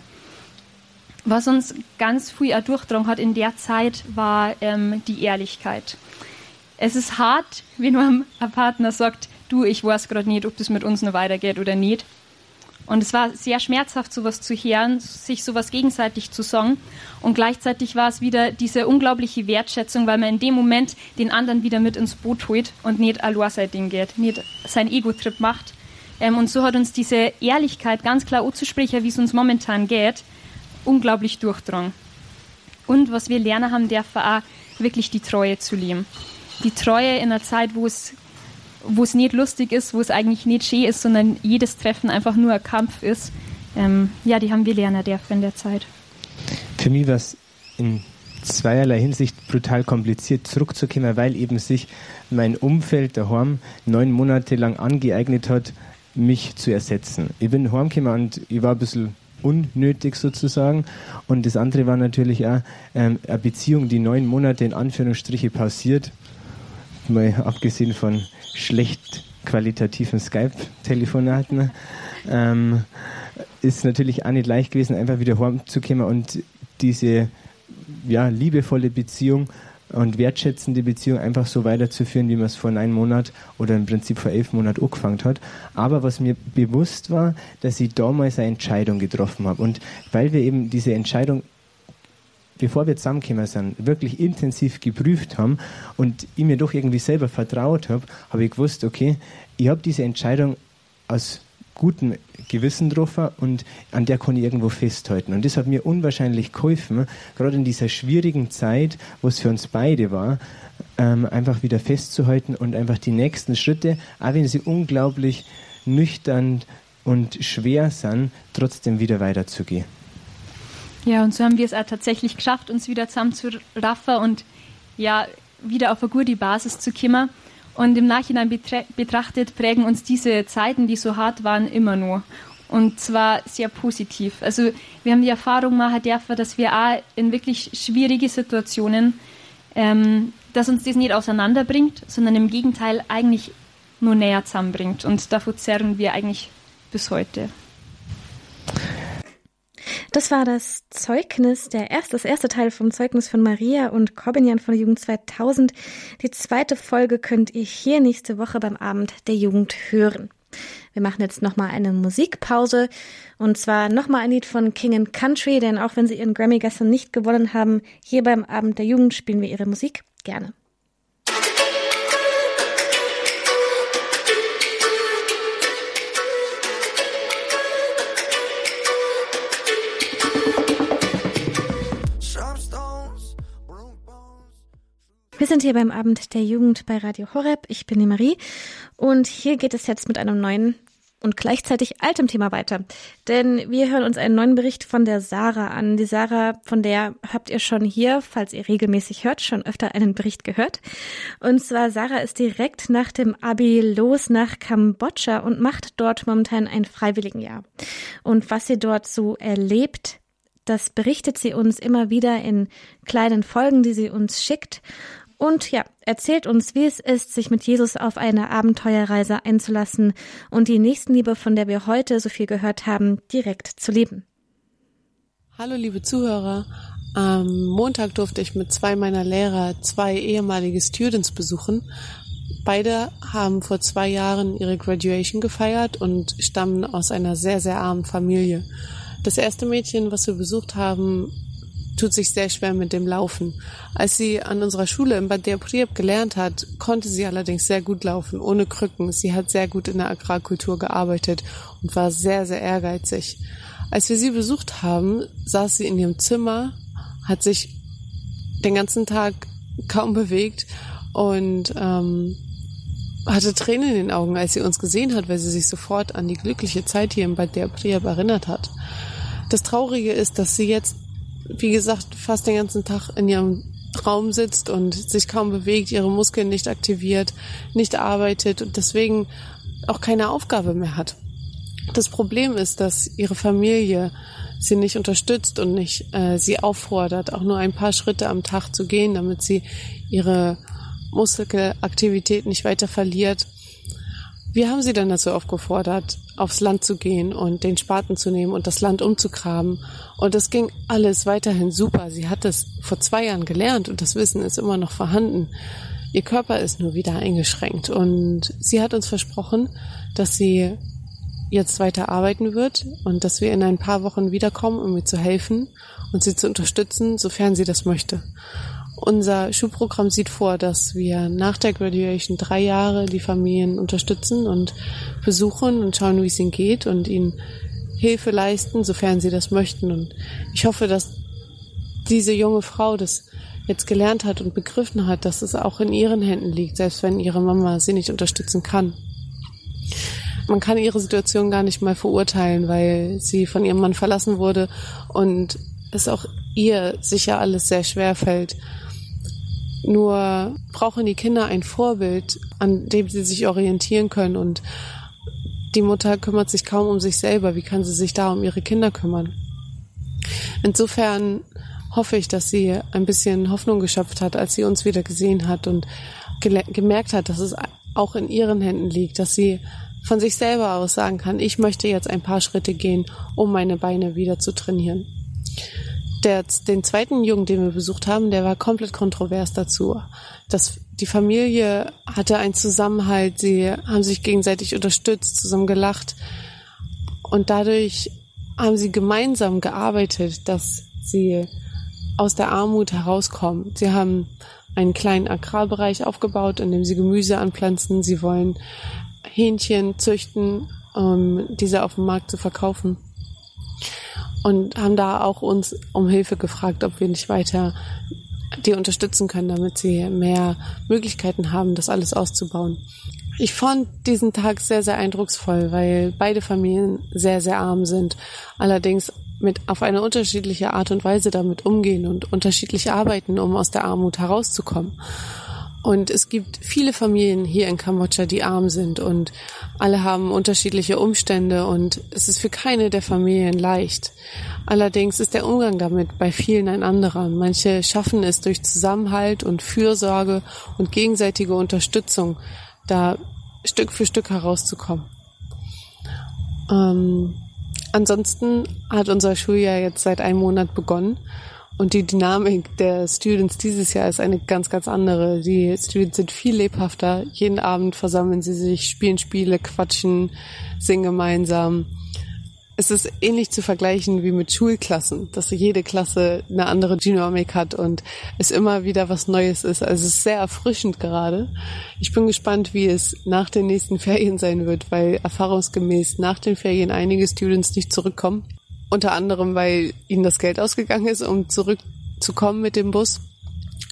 Was uns ganz früh auch durchdrungen hat in der Zeit, war ähm, die Ehrlichkeit. Es ist hart, wenn man ein Partner sagt, du, ich weiß gerade nicht, ob das mit uns noch weitergeht oder nicht. Und es war sehr schmerzhaft, sowas zu hören, sich sowas gegenseitig zu sagen. Und gleichzeitig war es wieder diese unglaubliche Wertschätzung, weil man in dem Moment den anderen wieder mit ins Boot holt und nicht allein sein Ding geht, nicht sein Ego-Trip macht. Ähm, und so hat uns diese Ehrlichkeit ganz klar auszusprechen, wie es uns momentan geht, unglaublich durchdrungen. Und was wir lernen haben, dürfen auch wirklich die Treue zu leben. Die Treue in einer Zeit, wo es, wo es nicht lustig ist, wo es eigentlich nicht schön ist, sondern jedes Treffen einfach nur ein Kampf ist. Ähm, ja, die haben wir lernen dürfen in der Zeit. Für mich war es in zweierlei Hinsicht brutal kompliziert zurückzukommen, weil eben sich mein Umfeld daheim neun Monate lang angeeignet hat, mich zu ersetzen. Ich bin heimgekommen und ich war ein bisschen unnötig sozusagen. Und das andere war natürlich auch ähm, eine Beziehung, die neun Monate in Anführungsstriche pausiert. Mal abgesehen von schlecht qualitativen Skype-Telefonaten. Ähm, ist natürlich auch nicht leicht gewesen, einfach wieder heimzukommen und diese ja, liebevolle Beziehung und wertschätzende Beziehung einfach so weiterzuführen, wie man es vor neun Monaten oder im Prinzip vor elf Monaten angefangen hat. Aber was mir bewusst war, dass ich damals eine Entscheidung getroffen habe. Und weil wir eben diese Entscheidung bevor wir zusammengekommen sind, wirklich intensiv geprüft haben und ich mir doch irgendwie selber vertraut habe, habe ich gewusst, okay, ich habe diese Entscheidung aus gutem Gewissen drauf und an der kann ich irgendwo festhalten. Und das hat mir unwahrscheinlich geholfen, gerade in dieser schwierigen Zeit, wo es für uns beide war, ähm, einfach wieder festzuhalten und einfach die nächsten Schritte, auch wenn sie unglaublich nüchtern und schwer sind, trotzdem wieder weiterzugehen. Ja, und so haben wir es auch tatsächlich geschafft, uns wieder zusammen zu raffen und ja, wieder auf eine gute Basis zu kommen. Und im Nachhinein betrachtet prägen uns diese Zeiten, die so hart waren, immer nur. Und zwar sehr positiv. Also wir haben die Erfahrung machen dürfen, dass wir auch in wirklich schwierige Situationen, ähm, dass uns das nicht auseinanderbringt, sondern im Gegenteil eigentlich nur näher zusammenbringt. Und davor zerren wir eigentlich bis heute. Das war das Zeugnis, der erste, das erste Teil vom Zeugnis von Maria und Corbinian von der Jugend 2000. Die zweite Folge könnt ihr hier nächste Woche beim Abend der Jugend hören. Wir machen jetzt nochmal eine Musikpause und zwar nochmal ein Lied von King and Country, denn auch wenn sie ihren Grammy gestern nicht gewonnen haben, hier beim Abend der Jugend spielen wir ihre Musik gerne. Wir sind hier beim Abend der Jugend bei Radio Horeb. Ich bin die Marie und hier geht es jetzt mit einem neuen und gleichzeitig altem Thema weiter. Denn wir hören uns einen neuen Bericht von der Sarah an. Die Sarah, von der habt ihr schon hier, falls ihr regelmäßig hört, schon öfter einen Bericht gehört. Und zwar Sarah ist direkt nach dem Abi los nach Kambodscha und macht dort momentan ein Freiwilligenjahr. Und was sie dort so erlebt, das berichtet sie uns immer wieder in kleinen Folgen, die sie uns schickt. Und ja, erzählt uns, wie es ist, sich mit Jesus auf eine Abenteuerreise einzulassen und die Nächstenliebe, von der wir heute so viel gehört haben, direkt zu leben. Hallo liebe Zuhörer. Am Montag durfte ich mit zwei meiner Lehrer zwei ehemalige Students besuchen. Beide haben vor zwei Jahren ihre Graduation gefeiert und stammen aus einer sehr, sehr armen Familie. Das erste Mädchen, was wir besucht haben, tut sich sehr schwer mit dem Laufen. Als sie an unserer Schule in Bad der Prieb gelernt hat, konnte sie allerdings sehr gut laufen, ohne Krücken. Sie hat sehr gut in der Agrarkultur gearbeitet und war sehr, sehr ehrgeizig. Als wir sie besucht haben, saß sie in ihrem Zimmer, hat sich den ganzen Tag kaum bewegt und ähm, hatte Tränen in den Augen, als sie uns gesehen hat, weil sie sich sofort an die glückliche Zeit hier in Bad der Prieb erinnert hat. Das Traurige ist, dass sie jetzt wie gesagt, fast den ganzen Tag in ihrem Raum sitzt und sich kaum bewegt, ihre Muskeln nicht aktiviert, nicht arbeitet und deswegen auch keine Aufgabe mehr hat. Das Problem ist, dass ihre Familie sie nicht unterstützt und nicht äh, sie auffordert, auch nur ein paar Schritte am Tag zu gehen, damit sie ihre Muskelaktivität nicht weiter verliert. Wir haben sie dann dazu aufgefordert, aufs Land zu gehen und den Spaten zu nehmen und das Land umzugraben. Und das ging alles weiterhin super. Sie hat es vor zwei Jahren gelernt und das Wissen ist immer noch vorhanden. Ihr Körper ist nur wieder eingeschränkt und sie hat uns versprochen, dass sie jetzt weiter arbeiten wird und dass wir in ein paar Wochen wiederkommen, um ihr zu helfen und sie zu unterstützen, sofern sie das möchte. Unser Schulprogramm sieht vor, dass wir nach der Graduation drei Jahre die Familien unterstützen und besuchen und schauen, wie es ihnen geht und ihnen Hilfe leisten, sofern sie das möchten. Und ich hoffe, dass diese junge Frau das jetzt gelernt hat und begriffen hat, dass es auch in ihren Händen liegt, selbst wenn ihre Mama sie nicht unterstützen kann. Man kann ihre Situation gar nicht mal verurteilen, weil sie von ihrem Mann verlassen wurde und es auch ihr sicher alles sehr schwer fällt. Nur brauchen die Kinder ein Vorbild, an dem sie sich orientieren können und die Mutter kümmert sich kaum um sich selber. Wie kann sie sich da um ihre Kinder kümmern? Insofern hoffe ich, dass sie ein bisschen Hoffnung geschöpft hat, als sie uns wieder gesehen hat und gemerkt hat, dass es auch in ihren Händen liegt, dass sie von sich selber aus sagen kann, ich möchte jetzt ein paar Schritte gehen, um meine Beine wieder zu trainieren. Der, den zweiten Jungen, den wir besucht haben, der war komplett kontrovers dazu. Das, die Familie hatte einen Zusammenhalt, sie haben sich gegenseitig unterstützt, zusammen gelacht und dadurch haben sie gemeinsam gearbeitet, dass sie aus der Armut herauskommen. Sie haben einen kleinen Agrarbereich aufgebaut, in dem sie Gemüse anpflanzen. Sie wollen Hähnchen züchten, um diese auf dem Markt zu verkaufen. Und haben da auch uns um Hilfe gefragt, ob wir nicht weiter die unterstützen können, damit sie mehr Möglichkeiten haben, das alles auszubauen. Ich fand diesen Tag sehr, sehr eindrucksvoll, weil beide Familien sehr, sehr arm sind. Allerdings mit auf eine unterschiedliche Art und Weise damit umgehen und unterschiedlich arbeiten, um aus der Armut herauszukommen. Und es gibt viele Familien hier in Kambodscha, die arm sind und alle haben unterschiedliche Umstände und es ist für keine der Familien leicht. Allerdings ist der Umgang damit bei vielen ein anderer. Manche schaffen es durch Zusammenhalt und Fürsorge und gegenseitige Unterstützung, da Stück für Stück herauszukommen. Ähm, ansonsten hat unser Schuljahr jetzt seit einem Monat begonnen und die Dynamik der Students dieses Jahr ist eine ganz, ganz andere. Die Students sind viel lebhafter. Jeden Abend versammeln sie sich, spielen Spiele, quatschen, singen gemeinsam. Es ist ähnlich zu vergleichen wie mit Schulklassen, dass jede Klasse eine andere Dynamik hat und es immer wieder was Neues ist. Also es ist sehr erfrischend gerade. Ich bin gespannt, wie es nach den nächsten Ferien sein wird, weil erfahrungsgemäß nach den Ferien einige Students nicht zurückkommen unter anderem, weil ihnen das Geld ausgegangen ist, um zurückzukommen mit dem Bus.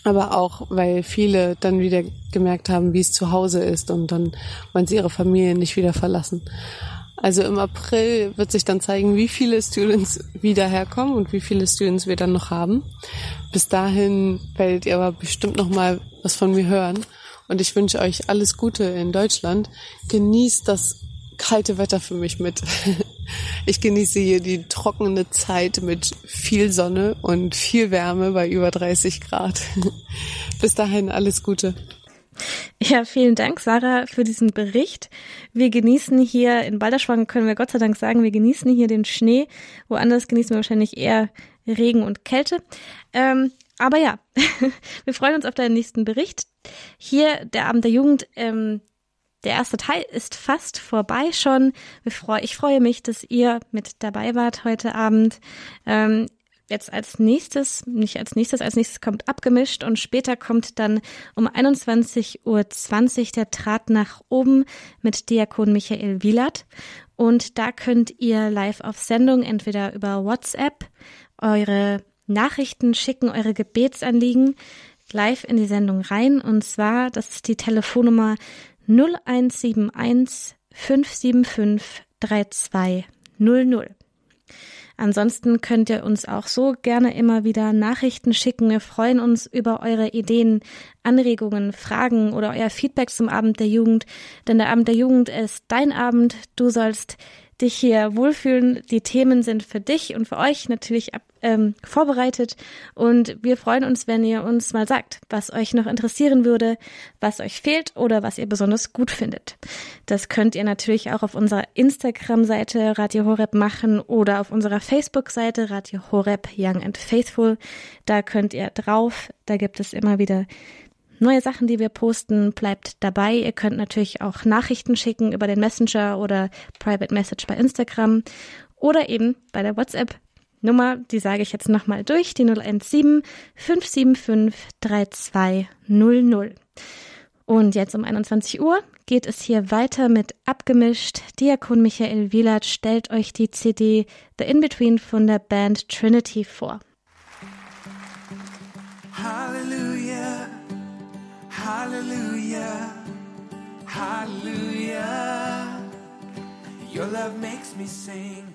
Aber auch, weil viele dann wieder gemerkt haben, wie es zu Hause ist und dann wollen sie ihre Familie nicht wieder verlassen. Also im April wird sich dann zeigen, wie viele Students wieder herkommen und wie viele Students wir dann noch haben. Bis dahin werdet ihr aber bestimmt noch mal was von mir hören. Und ich wünsche euch alles Gute in Deutschland. Genießt das kalte Wetter für mich mit. Ich genieße hier die trockene Zeit mit viel Sonne und viel Wärme bei über 30 Grad. Bis dahin alles Gute. Ja, vielen Dank, Sarah, für diesen Bericht. Wir genießen hier in Balderschwang, können wir Gott sei Dank sagen, wir genießen hier den Schnee. Woanders genießen wir wahrscheinlich eher Regen und Kälte. Ähm, aber ja, wir freuen uns auf deinen nächsten Bericht. Hier der Abend der Jugend ähm, der erste Teil ist fast vorbei schon. Ich freue mich, dass ihr mit dabei wart heute Abend. Ähm, jetzt als nächstes, nicht als nächstes, als nächstes kommt abgemischt und später kommt dann um 21.20 Uhr der Draht nach oben mit Diakon Michael Wielert. Und da könnt ihr live auf Sendung entweder über WhatsApp eure Nachrichten schicken, eure Gebetsanliegen live in die Sendung rein. Und zwar, das ist die Telefonnummer 0171 575 3200. Ansonsten könnt ihr uns auch so gerne immer wieder Nachrichten schicken. Wir freuen uns über eure Ideen, Anregungen, Fragen oder euer Feedback zum Abend der Jugend. Denn der Abend der Jugend ist dein Abend. Du sollst dich hier wohlfühlen. Die Themen sind für dich und für euch natürlich ab, ähm, vorbereitet. Und wir freuen uns, wenn ihr uns mal sagt, was euch noch interessieren würde, was euch fehlt oder was ihr besonders gut findet. Das könnt ihr natürlich auch auf unserer Instagram-Seite Radio Horeb machen oder auf unserer Facebook-Seite Radio Horeb Young and Faithful. Da könnt ihr drauf. Da gibt es immer wieder neue Sachen, die wir posten. Bleibt dabei. Ihr könnt natürlich auch Nachrichten schicken über den Messenger oder Private Message bei Instagram oder eben bei der WhatsApp. Nummer, die sage ich jetzt nochmal durch, die 017 575 3200. Und jetzt um 21 Uhr geht es hier weiter mit Abgemischt. Diakon Michael Wielert stellt euch die CD The In-Between von der Band Trinity vor. Hallelujah. Hallelujah, hallelujah. Your love makes me sing.